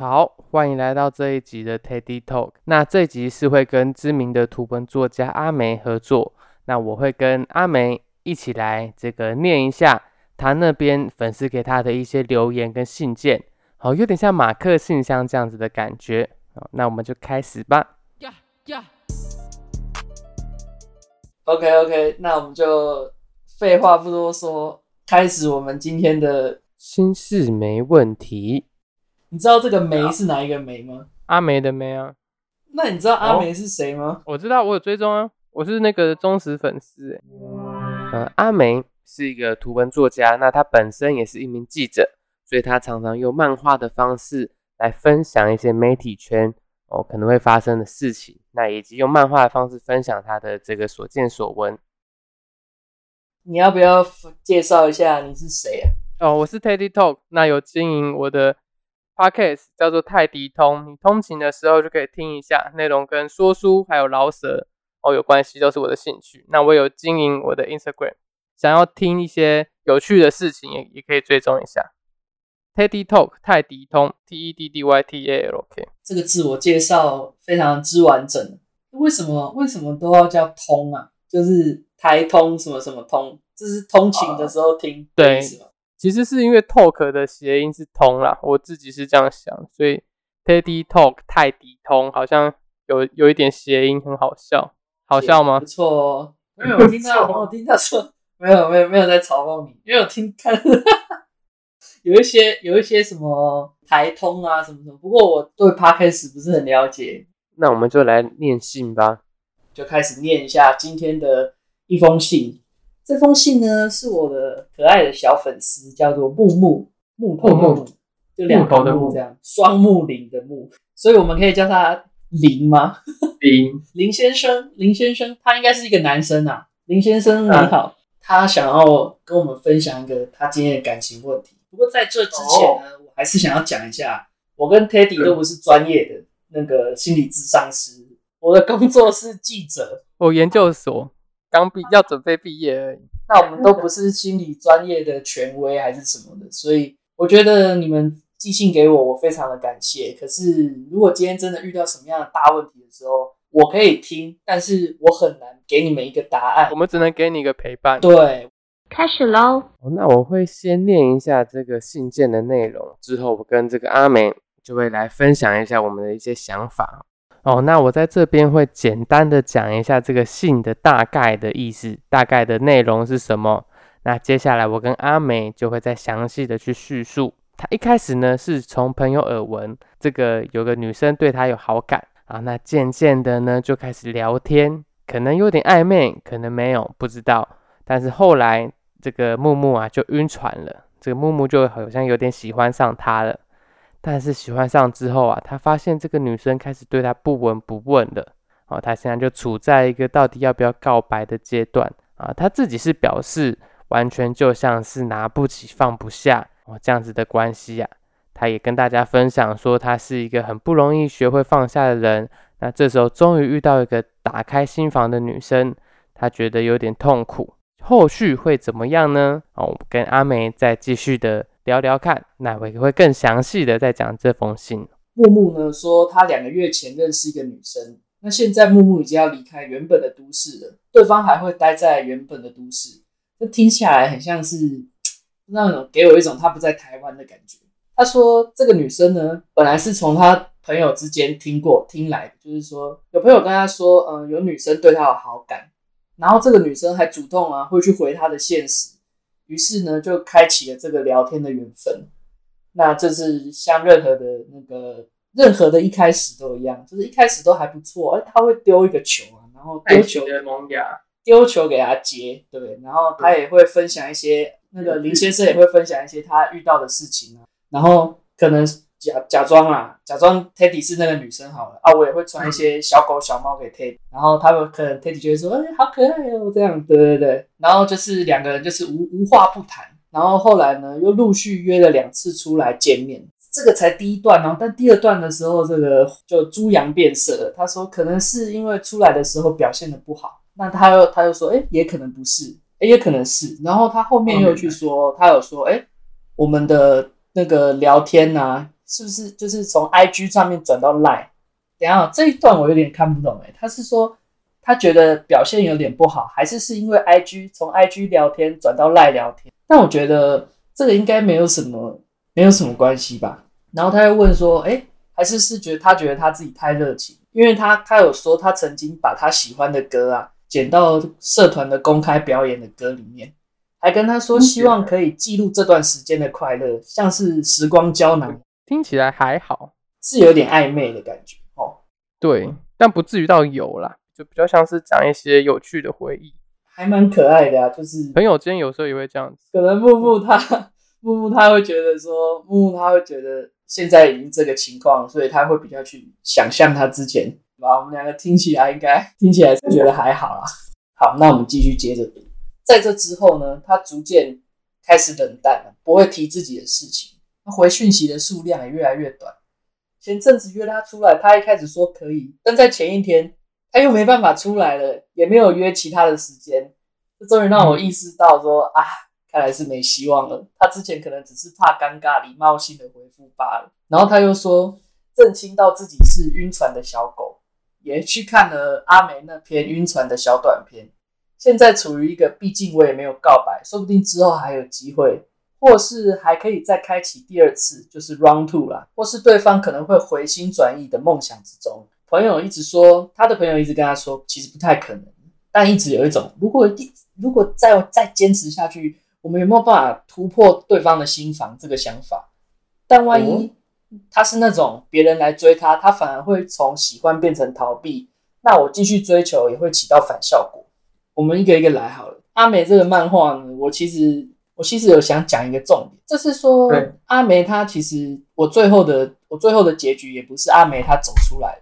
好，欢迎来到这一集的 Teddy Talk。那这一集是会跟知名的图文作家阿梅合作，那我会跟阿梅一起来这个念一下他那边粉丝给他的一些留言跟信件，好，有点像马克信箱这样子的感觉。好，那我们就开始吧。呀呀。OK OK，那我们就废话不多说，开始我们今天的心事没问题。你知道这个梅是哪一个梅吗？阿梅的梅啊。那你知道阿梅是谁吗？我知道，我有追踪啊，我是那个忠实粉丝。呃，阿梅是一个图文作家，那他本身也是一名记者，所以他常常用漫画的方式来分享一些媒体圈哦可能会发生的事情，那以及用漫画的方式分享他的这个所见所闻。你要不要介绍一下你是谁啊？哦，我是 Teddy Talk，那有经营我的。Podcast 叫做泰迪通，你通勤的时候就可以听一下，内容跟说书还有饶舌哦有关系，都是我的兴趣。那我有经营我的 Instagram，想要听一些有趣的事情，也也可以追踪一下。Teddy Talk 泰迪通 T E D D Y T A L K 这个自我介绍非常之完整。为什么为什么都要叫通啊？就是台通什么什么通，这是通勤的时候听，对是吗？其实是因为 talk 的谐音是通啦，我自己是这样想，所以 Teddy Talk 泰迪通好像有有一点谐音，很好笑，好笑吗？不错哦，因为我听到 我听到说没有没有没有在嘲讽你，因为我听看 有一些有一些什么台通啊什么什么，不过我对 Podcast 不是很了解，那我们就来念信吧，就开始念一下今天的一封信。这封信呢，是我的可爱的小粉丝，叫做木木木头木，就两头的木这样，双木林的木，所以我们可以叫他林吗？林 林先生，林先生，他应该是一个男生啊。林先生你好，他想要跟我们分享一个他今天的感情问题。不过在这之前呢，我还是想要讲一下，我跟 Teddy 都不是专业的那个心理咨商师，我的工作是记者，我研究所。刚毕要准备毕业而已，那我们都不是心理专业的权威还是什么的，所以我觉得你们寄信给我，我非常的感谢。可是如果今天真的遇到什么样的大问题的时候，我可以听，但是我很难给你们一个答案。我们只能给你一个陪伴。对，开始喽。那我会先念一下这个信件的内容，之后我跟这个阿美就会来分享一下我们的一些想法。哦，那我在这边会简单的讲一下这个信的大概的意思，大概的内容是什么。那接下来我跟阿梅就会再详细的去叙述。他一开始呢是从朋友耳闻，这个有个女生对他有好感啊，那渐渐的呢就开始聊天，可能有点暧昧，可能没有，不知道。但是后来这个木木啊就晕船了，这个木木就好像有点喜欢上他了。但是喜欢上之后啊，他发现这个女生开始对他不闻不问了。哦，他现在就处在一个到底要不要告白的阶段啊。他自己是表示完全就像是拿不起放不下哦这样子的关系啊。他也跟大家分享说，他是一个很不容易学会放下的人。那这时候终于遇到一个打开心房的女生，他觉得有点痛苦。后续会怎么样呢？哦，我跟阿梅再继续的。聊聊看，哪位会更详细的再讲这封信。木木呢说，他两个月前认识一个女生，那现在木木已经要离开原本的都市了，对方还会待在原本的都市，这听起来很像是那种给我一种他不在台湾的感觉。他说这个女生呢，本来是从他朋友之间听过听来的，就是说有朋友跟他说，嗯，有女生对他有好感，然后这个女生还主动啊会去回他的现实。于是呢，就开启了这个聊天的缘分。那这是像任何的那个任何的一开始都一样，就是一开始都还不错。哎，他会丢一个球啊，然后丢球萌芽，丢球给他接，对。然后他也会分享一些，那个林先生也会分享一些他遇到的事情啊。然后可能。假假装啊，假装 Teddy 是那个女生好了。啊，我也会传一些小狗小猫给 Teddy，然后他们可能 Teddy 就会说，哎，好可爱哦，这样，对对对，然后就是两个人就是无无话不谈，然后后来呢，又陆续约了两次出来见面，这个才第一段哦，但第二段的时候，这个就猪羊变色了，他说可能是因为出来的时候表现的不好，那他又他又说，哎，也可能不是，哎，也可能是，然后他后面又去说，他有说，哎，我们的那个聊天啊。是不是就是从 IG 上面转到 Line？等一下哦这一段我有点看不懂哎，他是说他觉得表现有点不好，还是是因为 IG 从 IG 聊天转到 Line 聊天？但我觉得这个应该没有什么没有什么关系吧。然后他又问说，哎，还是是觉得他觉得他自己太热情，因为他他有说他曾经把他喜欢的歌啊剪到社团的公开表演的歌里面。还跟他说，希望可以记录这段时间的快乐，像是时光胶囊，听起来还好，是有点暧昧的感觉哦。对，但不至于到有啦，就比较像是讲一些有趣的回忆，还蛮可爱的啊。就是朋友之间有时候也会这样子。可能木木他木木他会觉得说，木木他会觉得现在已经这个情况，所以他会比较去想象他之前。吧，我们两个听起来应该听起来是觉得还好啦。好，那我们继续接着读。在这之后呢，他逐渐开始冷淡了，不会提自己的事情。他回讯息的数量也越来越短。前阵子约他出来，他一开始说可以，但在前一天他又没办法出来了，也没有约其他的时间。这终于让我意识到说啊，看来是没希望了。他之前可能只是怕尴尬，礼貌性的回复罢了。然后他又说，认清到自己是晕船的小狗，也去看了阿梅那篇晕船的小短片。现在处于一个，毕竟我也没有告白，说不定之后还有机会，或是还可以再开启第二次，就是 round two 啦，或是对方可能会回心转意的梦想之中。朋友一直说，他的朋友一直跟他说，其实不太可能，但一直有一种，如果一如果再再坚持下去，我们有没有办法突破对方的心房这个想法？但万一他是那种别人来追他，他反而会从喜欢变成逃避，那我继续追求也会起到反效果。我们一个一个来好了。阿美这个漫画呢，我其实我其实有想讲一个重点，就是说阿梅她其实我最后的我最后的结局也不是阿梅她走出来，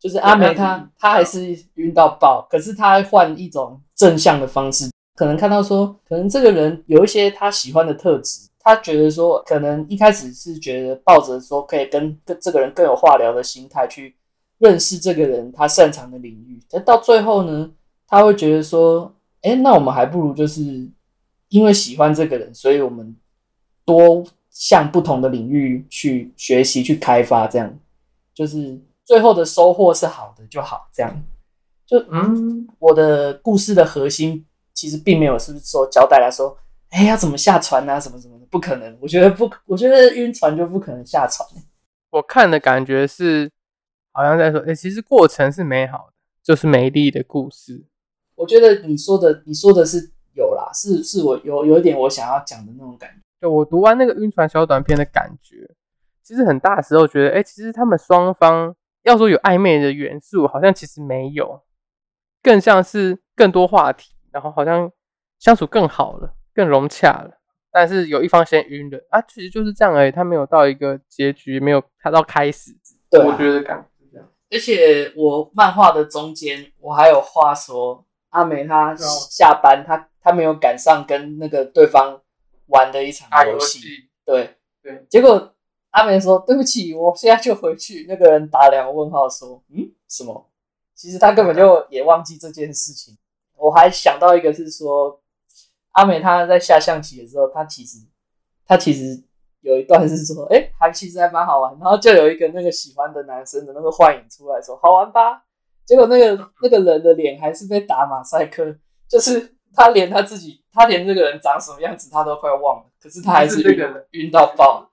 就是阿梅她她还是晕到爆，可是她换一种正向的方式，可能看到说可能这个人有一些他喜欢的特质，他觉得说可能一开始是觉得抱着说可以跟跟这个人更有话聊的心态去认识这个人他擅长的领域，但到最后呢？他会觉得说，哎，那我们还不如就是因为喜欢这个人，所以我们多向不同的领域去学习、去开发，这样就是最后的收获是好的就好。这样就嗯，我的故事的核心其实并没有是不是说交代来说，哎，要怎么下船啊，什么什么的，不可能。我觉得不，我觉得晕船就不可能下船。我看的感觉是好像在说，哎，其实过程是美好的，就是美丽的故事。我觉得你说的，你说的是是是我有有一点我想要讲的那种感觉。就我读完那个晕船小短片的感觉，其实很大时候觉得，哎，其实他们双方要说有暧昧的元素，好像其实没有，更像是更多话题，然后好像相处更好了，更融洽了。但是有一方先晕了啊，其实就是这样而已，他没有到一个结局，没有他到开始。对，我觉得感觉这样。而且我漫画的中间，我还有话说。阿美她下班，她她没有赶上跟那个对方玩的一场游戏，对对。结果阿美说：“对不起，我现在就回去。”那个人打两个问号说：“嗯，什么？”其实他根本就也忘记这件事情。我还想到一个是说，阿美她在下象棋的时候，她其实她其实有一段是说：“哎，还其实还蛮好玩。”然后就有一个那个喜欢的男生的那个幻影出来说：“好玩吧？”结果那个那个人的脸还是被打马赛克，就是他连他自己，他连这个人长什么样子他都快忘了，可是他还是晕晕到爆。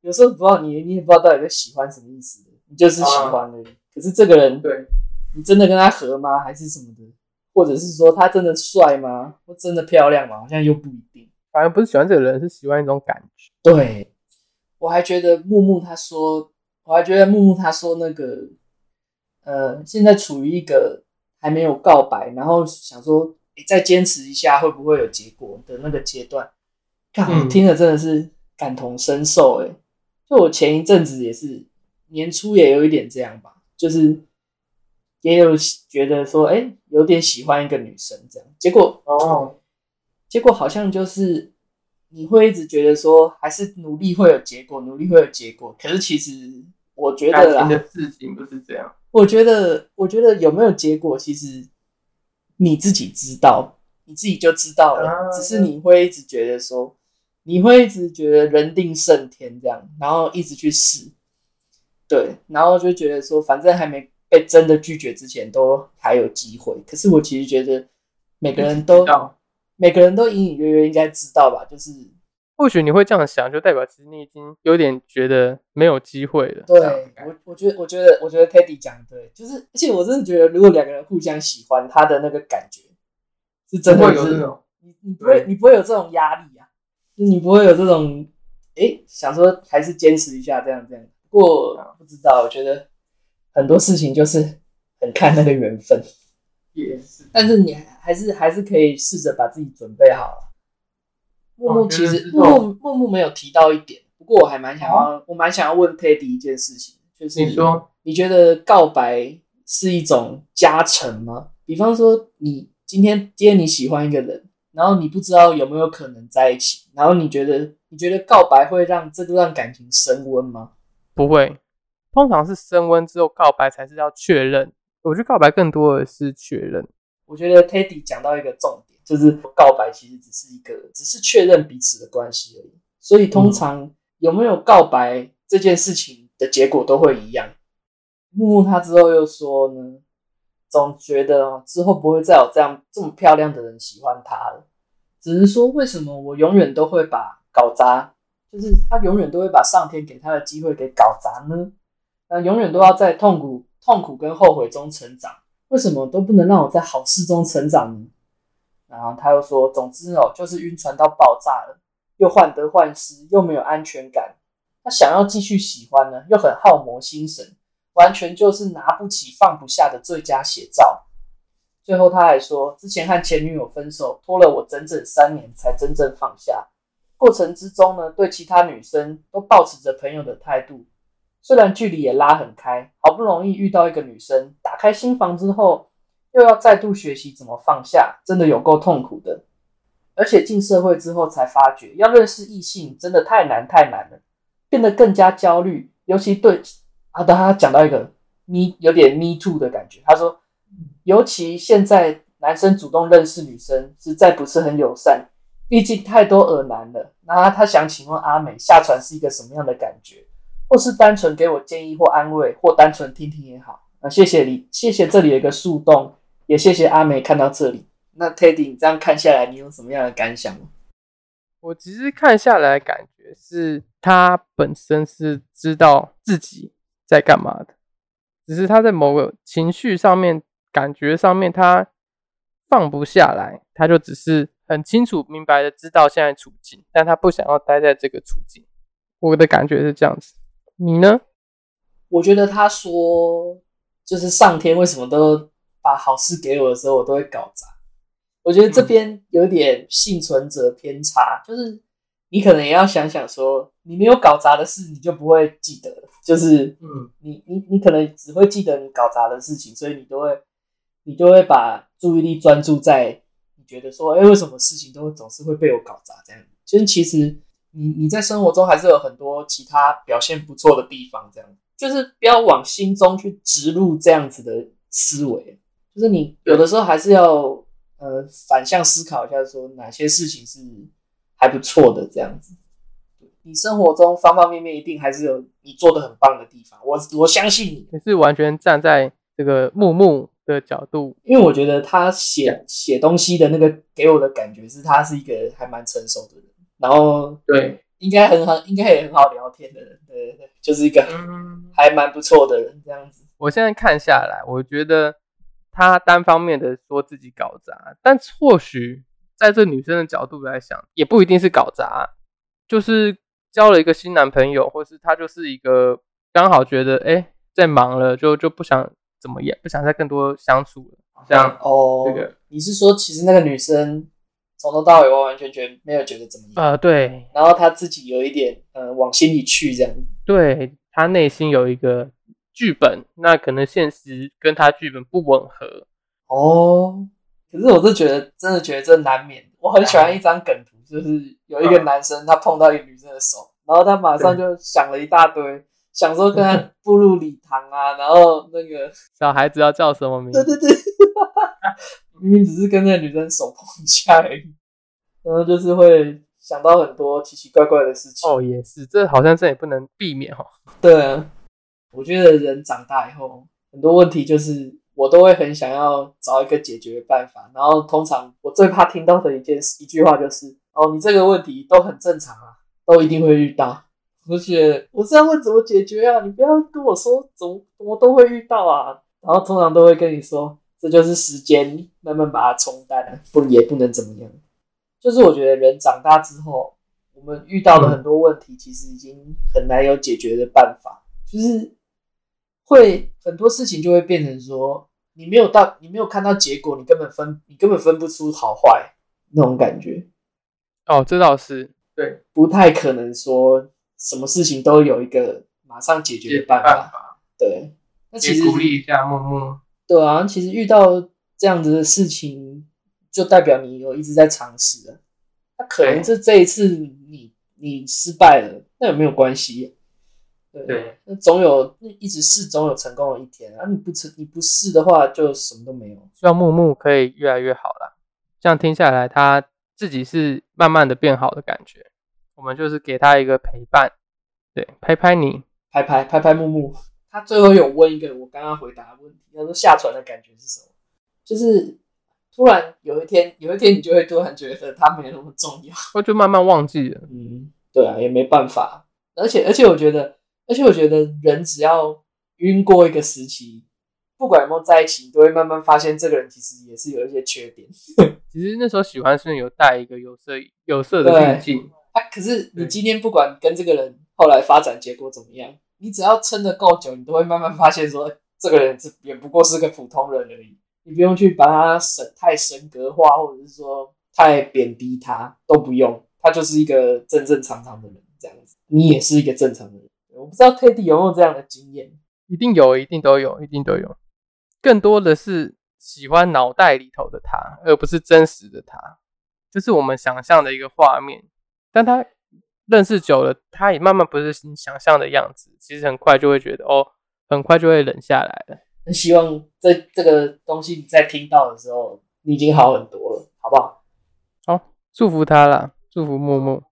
有时候不知道你，你也不知道到底在喜欢什么意思，你就是喜欢而已。可是这个人，对，你真的跟他合吗？还是什么的？或者是说他真的帅吗？或真的漂亮吗？好像又不一定。反正不是喜欢这个人，是喜欢一种感觉。对，我还觉得木木他说，我还觉得木木他说那个。呃，现在处于一个还没有告白，然后想说，你再坚持一下会不会有结果的那个阶段。看，听了真的是感同身受，哎，就我前一阵子也是年初也有一点这样吧，就是也有觉得说，哎，有点喜欢一个女生这样，结果哦，结果好像就是你会一直觉得说，还是努力会有结果，努力会有结果，可是其实我觉得啦，的事情不是这样。我觉得，我觉得有没有结果，其实你自己知道，你自己就知道了。只是你会一直觉得说，你会一直觉得人定胜天这样，然后一直去试。对，然后就觉得说，反正还没被真的拒绝之前，都还有机会。可是我其实觉得每个人都每个人都隐隐约约应该知道吧，就是或许你会这样想，就代表其实你已经有点觉得没有机会了。对我，我觉得，我觉得，我觉得 Teddy 讲的对，就是，而且我真的觉得，如果两个人互相喜欢，他的那个感觉是真的是会有这种你你不会你不会有这种压力啊，就你不会有这种诶想说还是坚持一下这样这样。不过不知道，我觉得很多事情就是很看那个缘分，也是。但是你还是还是可以试着把自己准备好了。木木哦其实木木木木没有提到一点，不过我还蛮想要，我蛮想要问 Teddy 一件事情，就是你说，你觉得告白是一种加成吗？比方说，你今天今天你喜欢一个人，然后你不知道有没有可能在一起，然后你觉得你觉得告白会让这段感情升温吗？不会，通常是升温之后告白才是要确认。我觉得告白更多的是确认。我觉得 Teddy 讲到一个重点，就是告白其实只是一个，只是确认彼此的关系而已。所以通常有没有告白这件事情的结果都会一样。木木他之后又说呢，总觉得哦之后不会再有这样这么漂亮的人喜欢他了，只是说为什么我永远都会把搞砸，就是他永远都会把上天给他的机会给搞砸呢？那永远都要在痛苦、痛苦跟后悔中成长。为什么都不能让我在好事中成长呢？然后他又说，总之哦，就是晕船到爆炸了，又患得患失，又没有安全感。他想要继续喜欢呢，又很耗磨心神，完全就是拿不起放不下的最佳写照。最后他还说，之前和前女友分手，拖了我整整三年才真正放下。过程之中呢，对其他女生都保持着朋友的态度，虽然距离也拉很开，好不容易遇到一个女生，打开心房之后，又要再度学习怎么放下，真的有够痛苦的。而且进社会之后才发觉，要认识异性真的太难太难了，变得更加焦虑。尤其对啊，当他讲到一个 me 有点 me too 的感觉，他说，尤其现在男生主动认识女生，实在不是很友善，毕竟太多耳男了。那他想请问阿美，下船是一个什么样的感觉？或是单纯给我建议或安慰，或单纯听听也好。那谢谢你，谢谢这里有一个树洞，也谢谢阿美看到这里。那 Teddy，你这样看下来，你有什么样的感想吗？我其实看下来感觉是他本身是知道自己在干嘛的，只是他在某个情绪上面、感觉上面他放不下来，他就只是很清楚明白的知道现在处境，但他不想要待在这个处境。我的感觉是这样子，你呢？我觉得他说，就是上天为什么都把好事给我的时候，我都会搞砸。我觉得这边有点幸存者偏差，就是你可能也要想想说，你没有搞砸的事，你就不会记得。就是嗯，你你你可能只会记得你搞砸的事情，所以你都会你都会把注意力专注在你觉得说，哎、为什么事情都总是会被我搞砸这样？其实其实你你在生活中还是有很多其他表现不错的地方，这样就是不要往心中去植入这样子的思维，就是你有的时候还是要呃反向思考一下，说哪些事情是还不错的这样子。你生活中方方面面一定还是有你做的很棒的地方，我我相信你，你是完全站在这个木木的角度，因为我觉得他写写东西的那个给我的感觉是他是一个还蛮成熟的人，然后对，应该很好，应该也很好聊天的人，对对对，就是一个嗯，还蛮不错的人这样子。我现在看下来，我觉得他单方面的说自己搞砸，但或许在这女生的角度来想，也不一定是搞砸，就是交了一个新男朋友，或是他就是一个刚好觉得哎、诶在忙了，就就不想怎么样，不想再更多相处了，这样。哦，这个你是说其实那个女生从头到尾完完全全没有觉得怎么样，呃，对。然后她自己有一点呃往心里去这样。子。对，她内心有一个剧本，那可能现实跟他剧本不吻合，哦，可是我是觉得真的觉得这难免。我很喜欢一张梗图，就是有一个男生他碰到一个女生的手，然后他马上就想了一大堆，想说跟他步入礼堂啊，然后那个小孩子要叫什么名字？对对对，明明只是跟那个女生手碰一下而已，然后就是会想到很多奇奇怪怪的事情。哦，也是，这好像这也不能避免哦。对啊，我觉得人长大以后，很多问题就是我都会很想要找一个解决办法。然后通常我最怕听到的一件事一句话就是：“哦，你这个问题都很正常啊，都一定会遇到。”而且我是要问怎么解决啊，你不要跟我说怎么怎么都会遇到啊。然后通常都会跟你说，这就是时间慢慢把它冲淡了，不也不能怎么样。就是我觉得人长大之后，我们遇到的很多问题，其实已经很难有解决的办法，就是会很多事情就会变成说，你没有到，你没有看到结果，你根本分，你根本分不出好坏那种感觉。哦，这倒是对，不太可能说什么事情都有一个马上解决的办法。对，那其实鼓励一下默默。对啊，其实遇到这样子的事情，就代表你有一直在尝试啊。那可能是这一次你你失败了，那有没有关系？对，那总有一直试，总有成功的一天啊！你不成，你不试的话，就什么都没有。希望木木可以越来越好啦。这样听下来，他自己是慢慢的变好的感觉。我们就是给他一个陪伴，对，拍拍你，拍拍拍拍木木。他最后有问一个我刚刚回答的问题，他说下船的感觉是什么？就是突然有一天，有一天你就会突然觉得他没那么重要，我就慢慢忘记了。嗯，对啊，也没办法。而且而且我觉得，而且我觉得人只要晕过一个时期，不管有没有在一起，你都会慢慢发现这个人其实也是有一些缺点。其实那时候喜欢是有带一个有色有色的滤镜。啊，可是你今天不管跟这个人后来发展结果怎么样。你只要撑得够久，你都会慢慢发现说，这个人是也不过是个普通人而已。你不用去把他神太神格化，或者是说太贬低他，都不用。他就是一个正正常常的人，这样子。你也是一个正常的人。我不知道 Teddy 有没有这样的经验，一定有，一定都有，一定都有。更多的是喜欢脑袋里头的他，而不是真实的他，就是我们想象的一个画面。但他。认识久了，他也慢慢不是你想象的样子。其实很快就会觉得，哦，很快就会冷下来了。很希望这这个东西你在听到的时候，你已经好很多了，好不好？好，祝福他啦，祝福木木。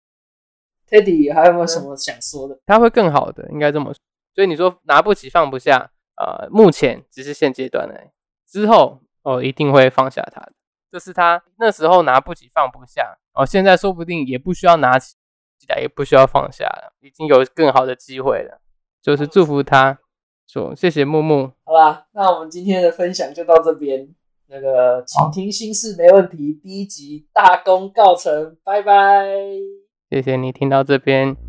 Teddy 还有没有什么想说的？他会更好的，应该这么说。所以你说拿不起放不下，呃，目前只是现阶段的，之后哦一定会放下他的。这是他那时候拿不起放不下，哦，现在说不定也不需要拿起。也不需要放下了，已经有更好的机会了。就是祝福他，说谢谢木木。好啦，那我们今天的分享就到这边。那个，请听心事没问题，第一集大功告成，拜拜。谢谢你听到这边。